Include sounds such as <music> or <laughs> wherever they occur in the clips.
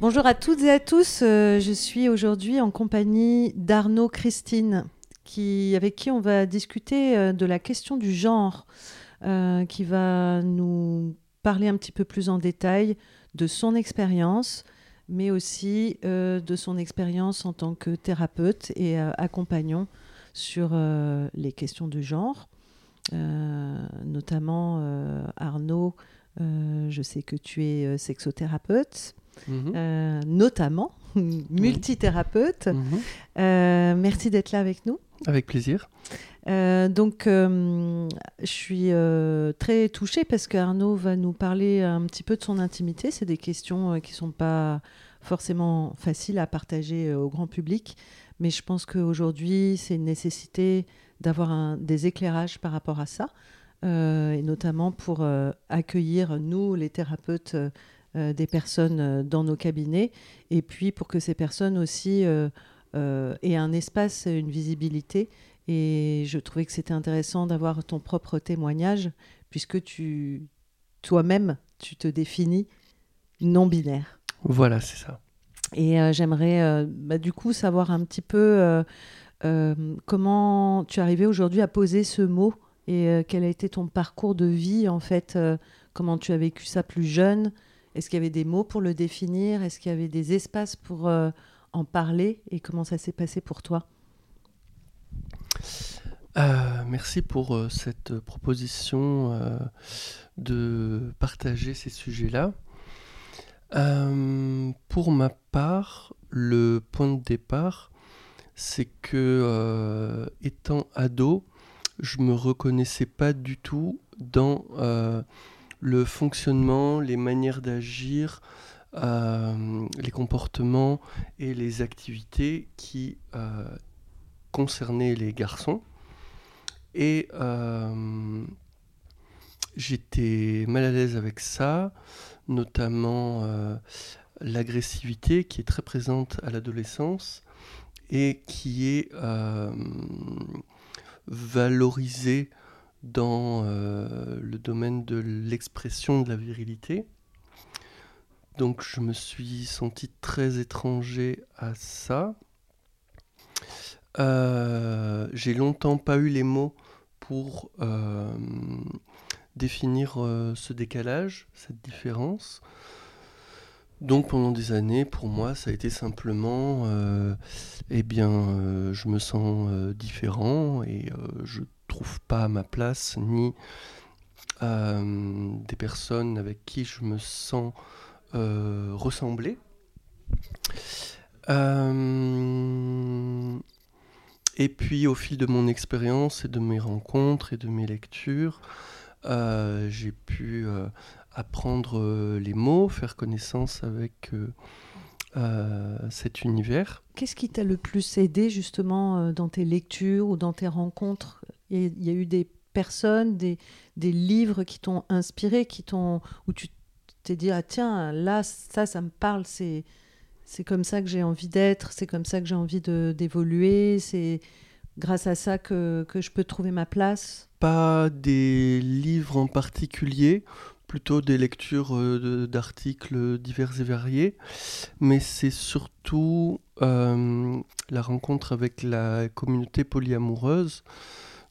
Bonjour à toutes et à tous, euh, je suis aujourd'hui en compagnie d'Arnaud Christine, avec qui on va discuter euh, de la question du genre, euh, qui va nous parler un petit peu plus en détail de son expérience, mais aussi de son expérience en tant que thérapeute et accompagnant sur les questions du genre. Notamment, Arnaud, je sais que tu es sexothérapeute, Mhm. euh, notamment <laughs> multithérapeute. Mhm. Euh, merci d'être là avec nous. Avec plaisir. Euh, donc, euh, je suis euh, très touchée parce qu'Arnaud va nous parler un petit peu de son intimité. C'est des questions qui ne sont pas forcément faciles à partager au grand public, mais je pense qu'aujourd'hui, c'est une nécessité d'avoir des éclairages par rapport à ça, et notamment pour accueillir, nous, les thérapeutes, des personnes euh, dans nos cabinets, et puis pour que ces personnes aussi euh, euh, aient un espace, une visibilité et je trouvais que c'était intéressant d'avoir ton propre témoignage, puisque tu, toi-même, tu te définis non-binaire. Voilà, c'est ça. Et euh, j'aimerais euh, bah, du coup savoir un petit peu euh, euh, comment tu es arrivé aujourd'hui à poser ce mot et euh, quel a été ton parcours de vie en fait, euh, comment tu as vécu ça plus jeune. Est-ce qu'il y avait des mots pour le définir? Est-ce qu'il y avait des espaces pour euh, en parler? Et comment ça s'est passé pour toi? Euh, merci pour euh, cette proposition de partager ces sujets-là. Pour ma part, le point de départ, c'est que étant ado, je me reconnaissais pas du tout dans le fonctionnement, les manières d'agir, euh, les comportements et les activités qui euh, concernaient les garçons. Et euh, j'étais mal à l'aise avec ça, notamment l'agressivité qui est très présente à l'adolescence et qui est valorisée dans euh, le domaine de l'expression de la virilité. Donc je me suis senti très étranger à ça. Euh, J'ai longtemps pas eu les mots pour euh, définir ce décalage, cette différence. Donc pendant des années, pour moi, ça a été simplement, eh bien, je me sens différent et je trouve pas ma place ni euh, des personnes avec qui je me sens euh, ressembler. Euh, et puis au fil de mon expérience et de mes rencontres et de mes lectures, euh, j'ai pu apprendre les mots, faire connaissance avec cet univers. Qu'est-ce qui t'a le plus aidé justement dans tes lectures ou dans tes rencontres Il y a- eu des personnes, des, des livres qui t'ont inspiré, qui t'ont où tu t'es dit ah tiens là ça ça me parle, c'est c'est comme ça que j'ai envie d'être, c'est comme ça que j'ai envie de d'évoluer, c'est grâce à ça que, que je peux trouver ma place. Pas des livres en particulier, plutôt des lectures euh, d'articles divers et variés, mais c'est surtout euh, la rencontre avec la communauté polyamoureuse,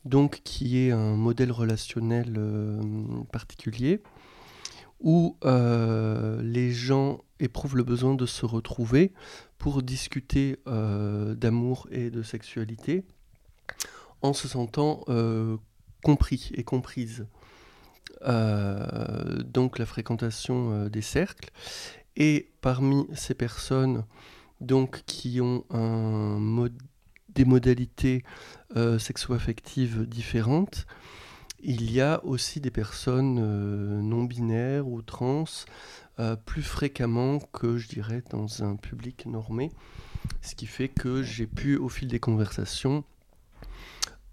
donc qui est un modèle relationnel euh, particulier, où euh, les gens éprouvent le besoin de se retrouver pour discuter euh, d'amour et de sexualité, en se sentant compris et comprise. Donc la fréquentation des cercles. Et parmi ces personnes donc, qui ont un mod- des modalités euh, sexo-affectives différentes, il y a aussi des personnes non binaires ou trans plus fréquemment que je dirais dans un public normé, ce qui fait que j'ai pu au fil des conversations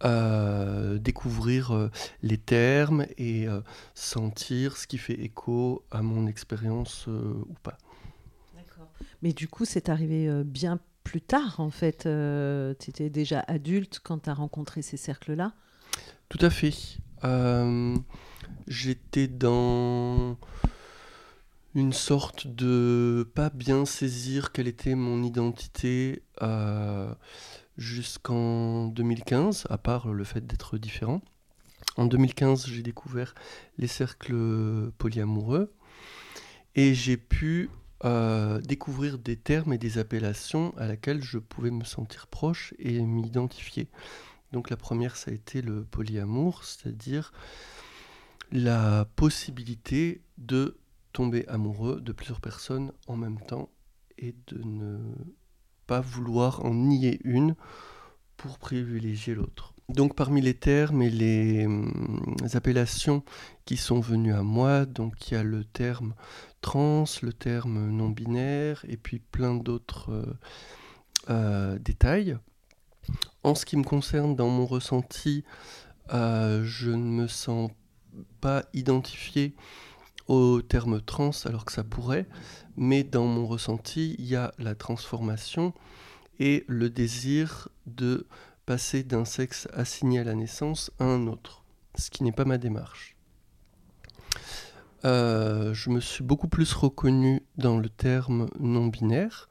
découvrir les termes et sentir ce qui fait écho à mon expérience ou pas. Mais du coup, c'est arrivé bien plus tard, en fait. tu étais déjà adulte quand tu as rencontré ces cercles-là? Tout à fait. J'étais dans une sorte de pas bien saisir quelle était mon identité jusqu'en 2015, à part le fait d'être différent. En 2015, j'ai découvert les cercles polyamoureux et j'ai pu euh, découvrir des termes et des appellations à laquelle je pouvais me sentir proche et m'identifier. Donc la première, ça a été le polyamour, c'est-à-dire la possibilité de tomber amoureux de plusieurs personnes en même temps et de ne pas vouloir en nier une pour privilégier l'autre. Donc parmi les termes et les, hum, appellations qui sont venues à moi, donc il y a le terme trans, le terme non binaire et puis plein d'autres euh, euh, détails. En ce qui me concerne, dans mon ressenti, euh, je ne me sens pas identifié au terme trans alors que ça pourrait, mais dans mon ressenti, il y a la transformation et le désir de d'un sexe assigné à la naissance à un autre, ce qui n'est pas ma démarche. Euh, je me suis beaucoup plus reconnu dans le terme non binaire,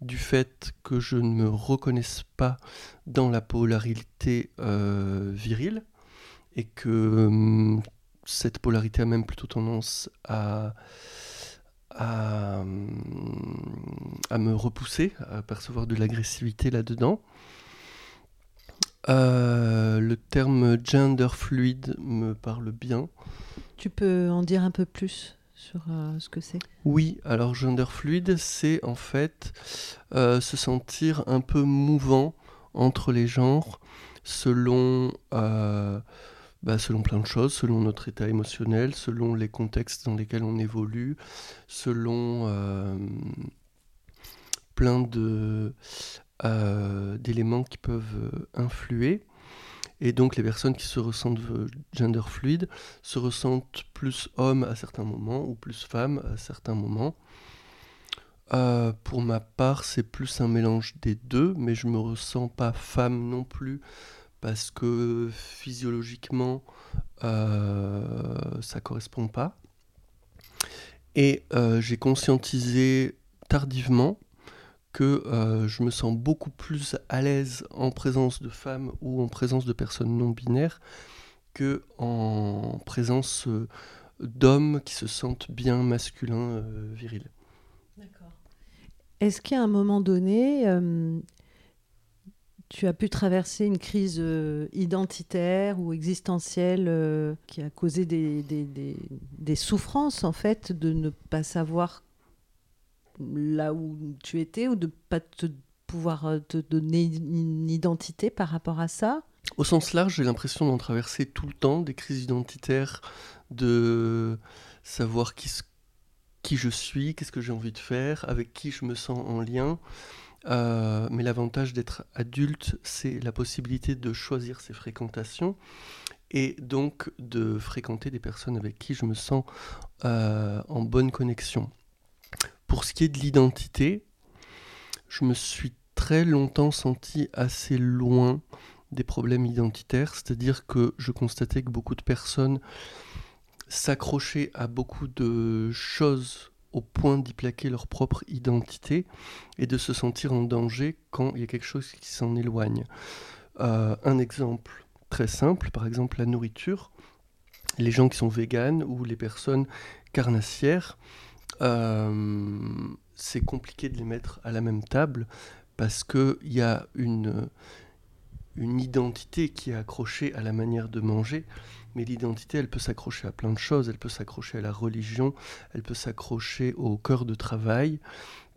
du fait que je ne me reconnaisse pas dans la polarité euh, virile, et que hum, cette polarité a même plutôt tendance à, à, me repousser, à percevoir de l'agressivité là-dedans. Euh, le terme gender fluide me parle bien. Tu peux en dire un peu plus sur euh, ce que c'est? Oui, alors gender fluide, c'est en fait euh, se sentir un peu mouvant entre les genres selon bah, selon plein de choses, selon notre état émotionnel, selon les contextes dans lesquels on évolue, selon plein de, d'éléments qui peuvent euh, influer. Et donc les personnes qui se ressentent gender fluide se ressentent plus hommes à certains moments ou plus femmes à certains moments. pour ma part, c'est plus un mélange des deux, mais je me ressens pas femme non plus parce que physiologiquement, euh, ça correspond pas. Et euh, j'ai conscientisé tardivement que euh, je me sens beaucoup plus à l'aise en présence de femmes ou en présence de personnes non binaires que en présence euh, d'hommes qui se sentent bien masculins, virils. D'accord. Est-ce qu'à un moment donné, tu as pu traverser une crise euh, identitaire ou existentielle euh, qui a causé des, des, souffrances, en fait, de ne pas savoir là où tu étais ou de pas te, pouvoir euh, te donner une identité par rapport à ça? Au sens large, j'ai l'impression d'en traverser tout le temps des crises identitaires, de savoir qui, qui je suis, qu'est-ce que j'ai envie de faire, avec qui je me sens en lien. Euh, mais l'avantage d'être adulte, c'est la possibilité de choisir ses fréquentations et donc de fréquenter des personnes avec qui je me sens euh, en bonne connexion. Pour ce qui est de l'identité, je me suis très longtemps senti assez loin des problèmes identitaires, c'est-à-dire que je constatais que beaucoup de personnes s'accrochaient à beaucoup de choses au point d'y plaquer leur propre identité et de se sentir en danger quand il y a quelque chose qui s'en éloigne. Euh, un exemple très simple, par exemple la nourriture. Les gens qui sont véganes ou les personnes carnassières, c'est compliqué de les mettre à la même table parce qu'il y a une, une identité qui est accrochée à la manière de manger mais l'identité, elle peut s'accrocher à plein de choses. Elle peut s'accrocher à la religion, elle peut s'accrocher au cœur de travail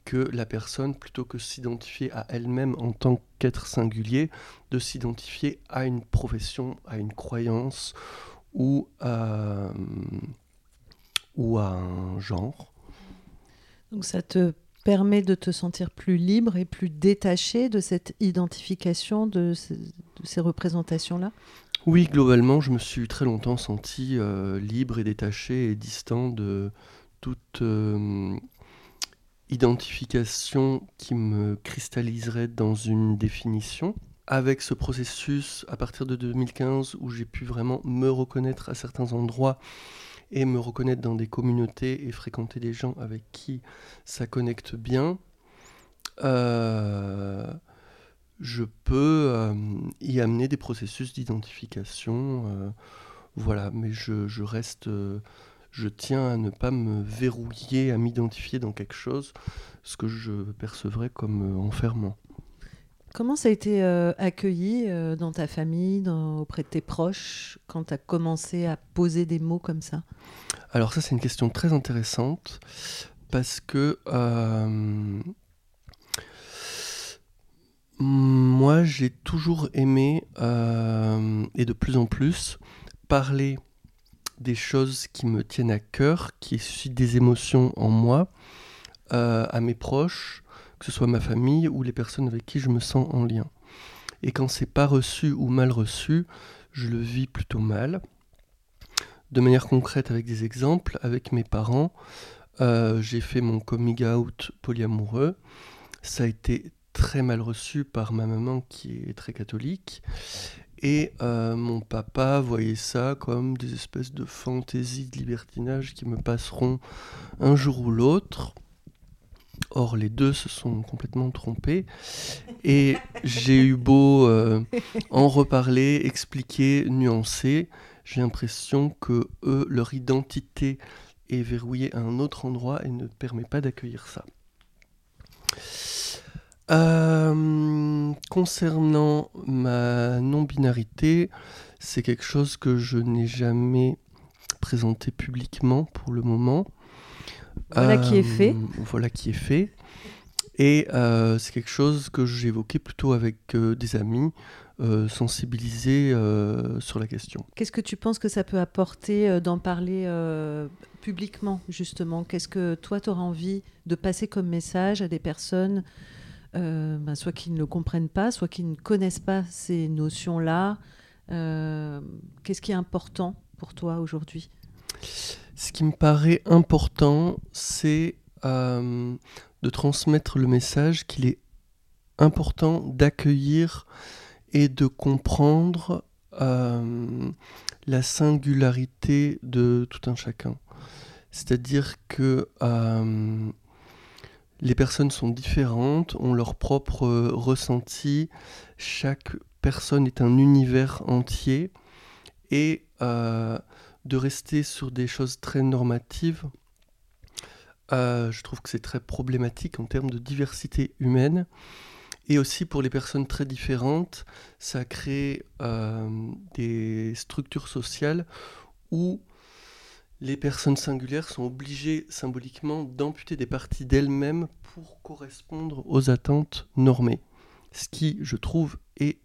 que la personne, plutôt que s'identifier à elle-même en tant qu'être singulier, de s'identifier à une profession, à une croyance ou à, ou à un genre. Donc ça te permet de te sentir plus libre et plus détaché de cette identification de ces, représentations-là? Oui, globalement, je me suis très longtemps senti euh, libre et détaché et distant de toute euh, identification qui me cristalliserait dans une définition. Avec ce processus, à partir de 2015, où j'ai pu vraiment me reconnaître à certains endroits et me reconnaître dans des communautés et fréquenter des gens avec qui ça connecte bien, euh, je peux euh, y amener des processus d'identification. Euh, voilà, mais je, reste, je tiens à ne pas me verrouiller, à m'identifier dans quelque chose, ce que je percevrais comme enfermant. Comment ça a été euh, accueilli euh, dans ta famille, auprès de tes proches, quand tu as commencé à poser des mots comme ça? Alors ça, c'est une question très intéressante, parce que euh, moi, j'ai toujours aimé, et de plus en plus, parler des choses qui me tiennent à cœur, qui suscitent des émotions en moi, à mes proches, que ce soit ma famille ou les personnes avec qui je me sens en lien. Et quand c'est pas reçu ou mal reçu, je le vis plutôt mal. De manière concrète, avec des exemples, avec mes parents, euh, j'ai fait mon coming out polyamoureux. Ça a été très mal reçu par ma maman qui est très catholique. Et euh, mon papa voyait ça comme des espèces de fantaisies de libertinage qui me passeront un jour ou l'autre. Or, les deux se sont complètement trompés. Et j'ai eu beau euh, en reparler, expliquer, nuancer, j'ai l'impression que eux, leur identité est verrouillée à un autre endroit et ne permet pas d'accueillir ça. Euh, concernant ma non-binarité, c'est quelque chose que je n'ai jamais présenté publiquement pour le moment. Voilà qui est fait. Euh, voilà qui est fait. Et euh, c'est quelque chose que j'évoquais plutôt avec euh, des amis, sensibilisés sur la question. Qu'est-ce que tu penses que ça peut apporter d'en parler publiquement, justement? Qu'est-ce que toi, tu auras envie de passer comme message à des personnes, ben, soit qui ne le comprennent pas, soit qui ne connaissent pas ces notions-là? Qu'est-ce qui est important pour toi aujourd'hui? Ce qui me paraît important, c'est euh, de transmettre le message qu'il est important d'accueillir et de comprendre euh, la singularité de tout un chacun. C'est-à-dire que euh, les personnes sont différentes, ont leur propre ressenti, chaque personne est un univers entier et de rester sur des choses très normatives, euh, je trouve que c'est très problématique en termes de diversité humaine. Et aussi pour les personnes très différentes, ça crée euh, des structures sociales où les personnes singulières sont obligées symboliquement d'amputer des parties d'elles-mêmes pour correspondre aux attentes normées. Ce qui, je trouve, est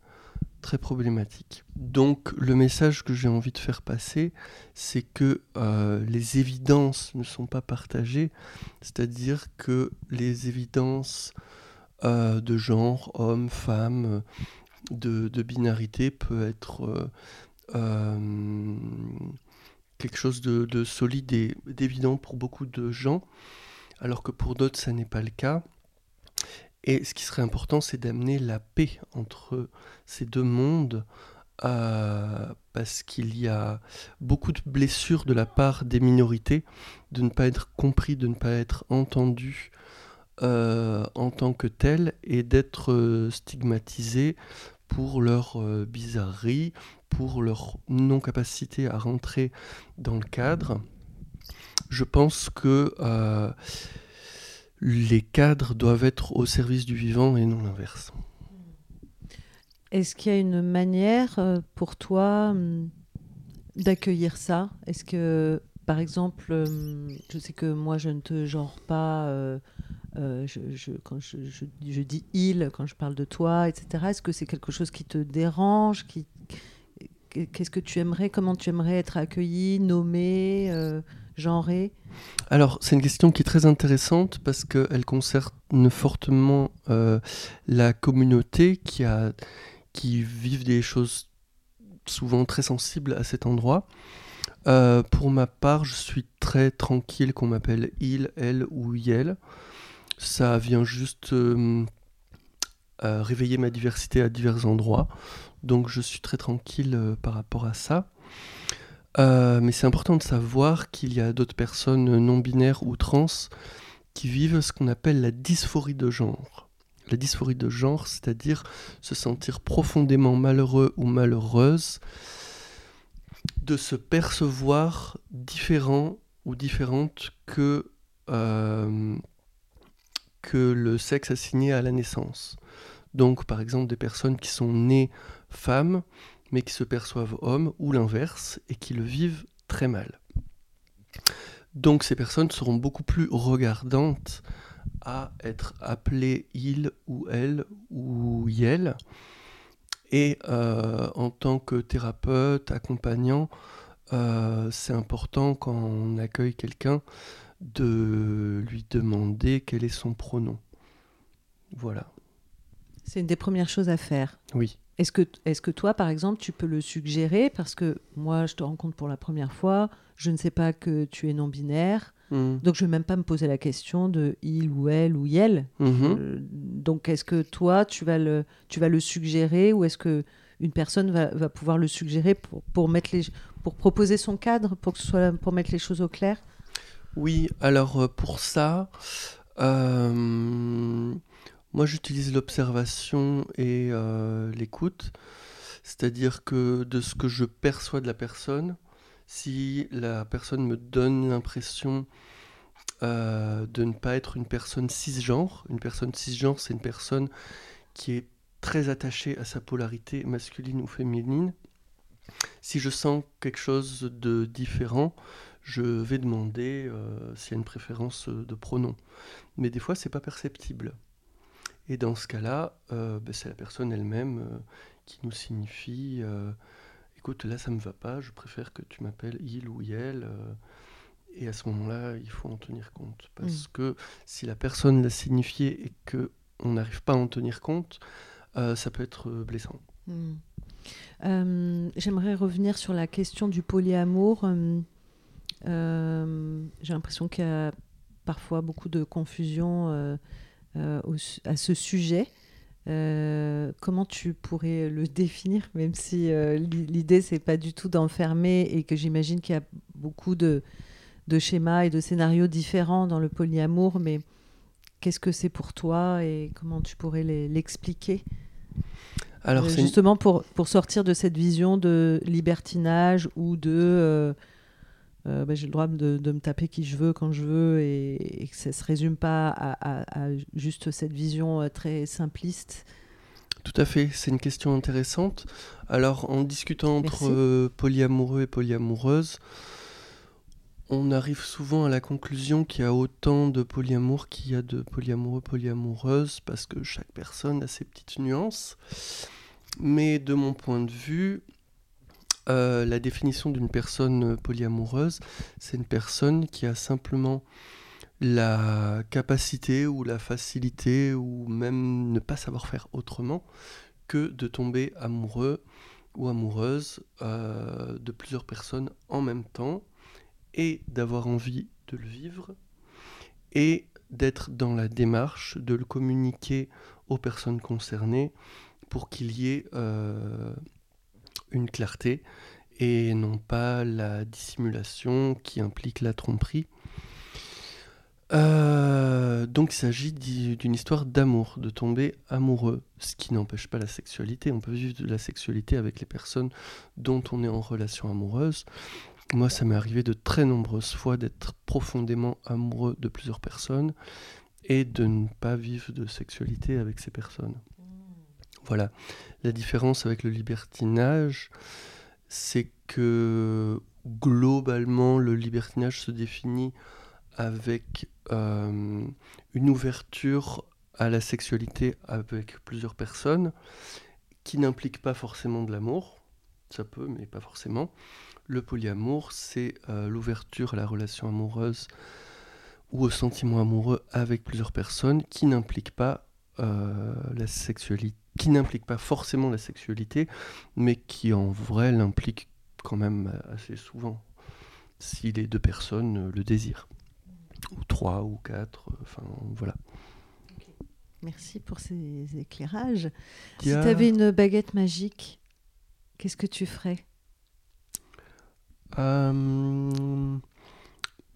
très problématique. Donc le message que j'ai envie de faire passer, c'est que euh, les évidences ne sont pas partagées, c'est-à-dire que les évidences euh, de genre, homme, femme, de, binarité peut être euh, quelque chose de, de solide et d'évident pour beaucoup de gens, alors que pour d'autres ça n'est pas le cas. Et ce qui serait important, c'est d'amener la paix entre ces deux mondes, euh, parce qu'il y a beaucoup de blessures de la part des minorités, de ne pas être compris, de ne pas être entendu euh, en tant que tel, et d'être euh, stigmatisés pour leur bizarrerie, pour leur non-capacité à rentrer dans le cadre. Je pense que les cadres doivent être au service du vivant et non l'inverse. Est-ce qu'il y a une manière euh, pour toi hum, d'accueillir ça? Est-ce que, par exemple, hum, je sais que moi je ne te genre pas, euh, euh, je, quand je, dis il, quand je parle de toi, etc. Est-ce que c'est quelque chose qui te dérange Qu'est-ce que tu aimerais Comment tu aimerais être accueilli, nommé, Alors, c'est une question qui est très intéressante parce qu'elle concerne fortement euh, la communauté qui, a, qui vivent des choses souvent très sensibles à cet endroit. Euh, pour ma part, je suis très tranquille qu'on m'appelle il, elle ou yel. Ça vient juste euh, réveiller ma diversité à divers endroits. Donc je suis très tranquille par rapport à ça. Mais c'est important de savoir qu'il y a d'autres personnes non binaires ou trans qui vivent ce qu'on appelle la dysphorie de genre. La dysphorie de genre, c'est-à-dire se sentir profondément malheureux ou malheureuse de se percevoir différent ou différente que, euh, que le sexe assigné à la naissance. Donc par exemple des personnes qui sont nées femmes mais qui se perçoivent hommes ou l'inverse et qui le vivent très mal. Donc ces personnes seront beaucoup plus regardantes à être appelées il ou elle ou yel et euh, en tant que thérapeute, accompagnant, euh, c'est important quand on accueille quelqu'un de lui demander quel est son pronom. Voilà. C'est une des premières choses à faire. Oui. Est-ce que, est que toi, par exemple, tu peux le suggérer Parce que moi, je te rencontre pour la première fois, je ne sais pas que tu es non-binaire, hmm. donc je ne vais même pas me poser la question de il ou elle ou yel. Euh, donc est-ce que toi, tu vas le, tu vas le suggérer ou est-ce que une personne va, va, pouvoir le suggérer pour, pour, mettre les, pour proposer son cadre, pour, que ce soit, pour mettre les choses au clair? Oui, alors euh, pour ça, euh, moi, j'utilise l'observation et euh, l'écoute, c'est-à-dire que de ce que je perçois de la personne, si la personne me donne l'impression euh, de ne pas être une personne cisgenre, une personne cisgenre, c'est une personne qui est très attachée à sa polarité masculine ou féminine. Si je sens quelque chose de différent, je vais demander euh, s'il y a une préférence de pronom. Mais des fois, c'est pas perceptible. Et dans ce cas-là, euh, ben, c'est la personne elle-même euh, qui nous signifie euh, écoute, là ça me va pas, je préfère que tu m'appelles il ou elle. et à ce moment-là, il faut en tenir compte. Parce mm. que si la personne l'a signifié et qu'on n'arrive pas à en tenir compte, ça peut être blessant. Mm. J'aimerais revenir sur la question du polyamour. J'ai l'impression qu'il y a parfois beaucoup de confusion euh, à ce sujet. Euh, comment tu pourrais le <laughs> définir, même si euh, l'idée c'est pas du tout d'enfermer et que j'imagine qu'il y a beaucoup de, de, schémas et de scénarios différents dans le polyamour, mais qu'est-ce que c'est pour toi et comment tu pourrais l'expliquer? Alors, justement pour, pour sortir de cette vision de libertinage ou de euh, bah, j'ai le droit de, me taper qui je veux quand je veux et, que ça ne se résume pas à, juste cette vision euh, très simpliste. Tout à fait, c'est une question intéressante. Alors, en discutant entre euh, polyamoureux et polyamoureuses, on arrive souvent à la conclusion qu'il y a autant de polyamour qu'il y a de polyamoureux, polyamoureuses, parce que chaque personne a ses petites nuances. Mais de mon point de vue, euh, la définition d'une personne polyamoureuse, c'est une personne qui a simplement la capacité ou la facilité ou même ne pas savoir faire autrement que de tomber amoureux ou amoureuse euh, de plusieurs personnes en même temps et d'avoir envie de le vivre et d'être dans la démarche de le communiquer aux personnes concernées pour qu'il y ait euh, une clarté et non pas la dissimulation qui implique la tromperie. Euh, donc il s'agit d'une histoire d'amour, de tomber amoureux, ce qui n'empêche pas la sexualité. On peut vivre de la sexualité avec les personnes dont on est en relation amoureuse. Moi, ça m'est arrivé de très nombreuses fois d'être profondément amoureux de plusieurs personnes et de ne pas vivre de sexualité avec ces personnes. Voilà. La différence avec le libertinage, c'est que globalement, le libertinage se définit avec euh, une ouverture à la sexualité avec plusieurs personnes qui n'implique pas forcément de l'amour. ça peut, mais pas forcément. Le polyamour, c'est euh, l'ouverture à la relation amoureuse ou au sentiment amoureux avec plusieurs personnes qui n'implique pas euh, la sexualité, qui n'implique pas forcément la sexualité, mais qui en vrai l'implique quand même assez souvent, si les deux personnes le désirent, ou trois ou quatre, enfin voilà. Merci pour ces éclairages. Si tu avais une baguette magique, qu'est-ce que tu ferais? Euh,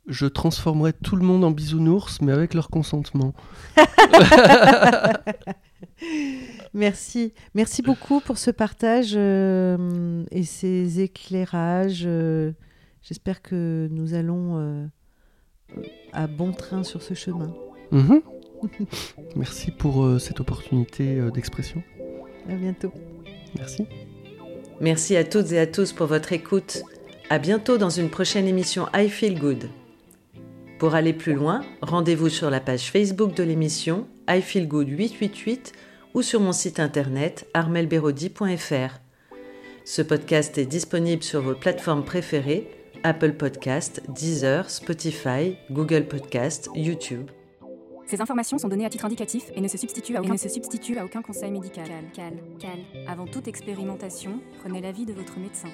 Je transformerais tout le monde en bisounours, mais avec leur consentement. <laughs> <laughs> <laughs> Merci. Merci beaucoup pour ce partage euh, et ces éclairages. Euh, j'espère que nous allons à bon train sur ce chemin. Mhm. <laughs> Merci pour euh, cette opportunité euh, d'expression. À bientôt. Merci. Merci à toutes et à tous pour votre écoute. À bientôt dans une prochaine émission I Feel Good. Pour aller plus loin, rendez-vous sur la page Facebook de l'émission I Feel Good 888 ou sur mon site internet armelberodi.fr. Ce podcast est disponible sur vos plateformes préférées Apple Podcast, Deezer, Spotify, Google Podcast, YouTube. Ces informations sont données à titre indicatif et ne se substituent à aucun, se substituent à aucun conseil médical. Cal, cal, cal. Avant toute expérimentation, prenez l'avis de votre médecin.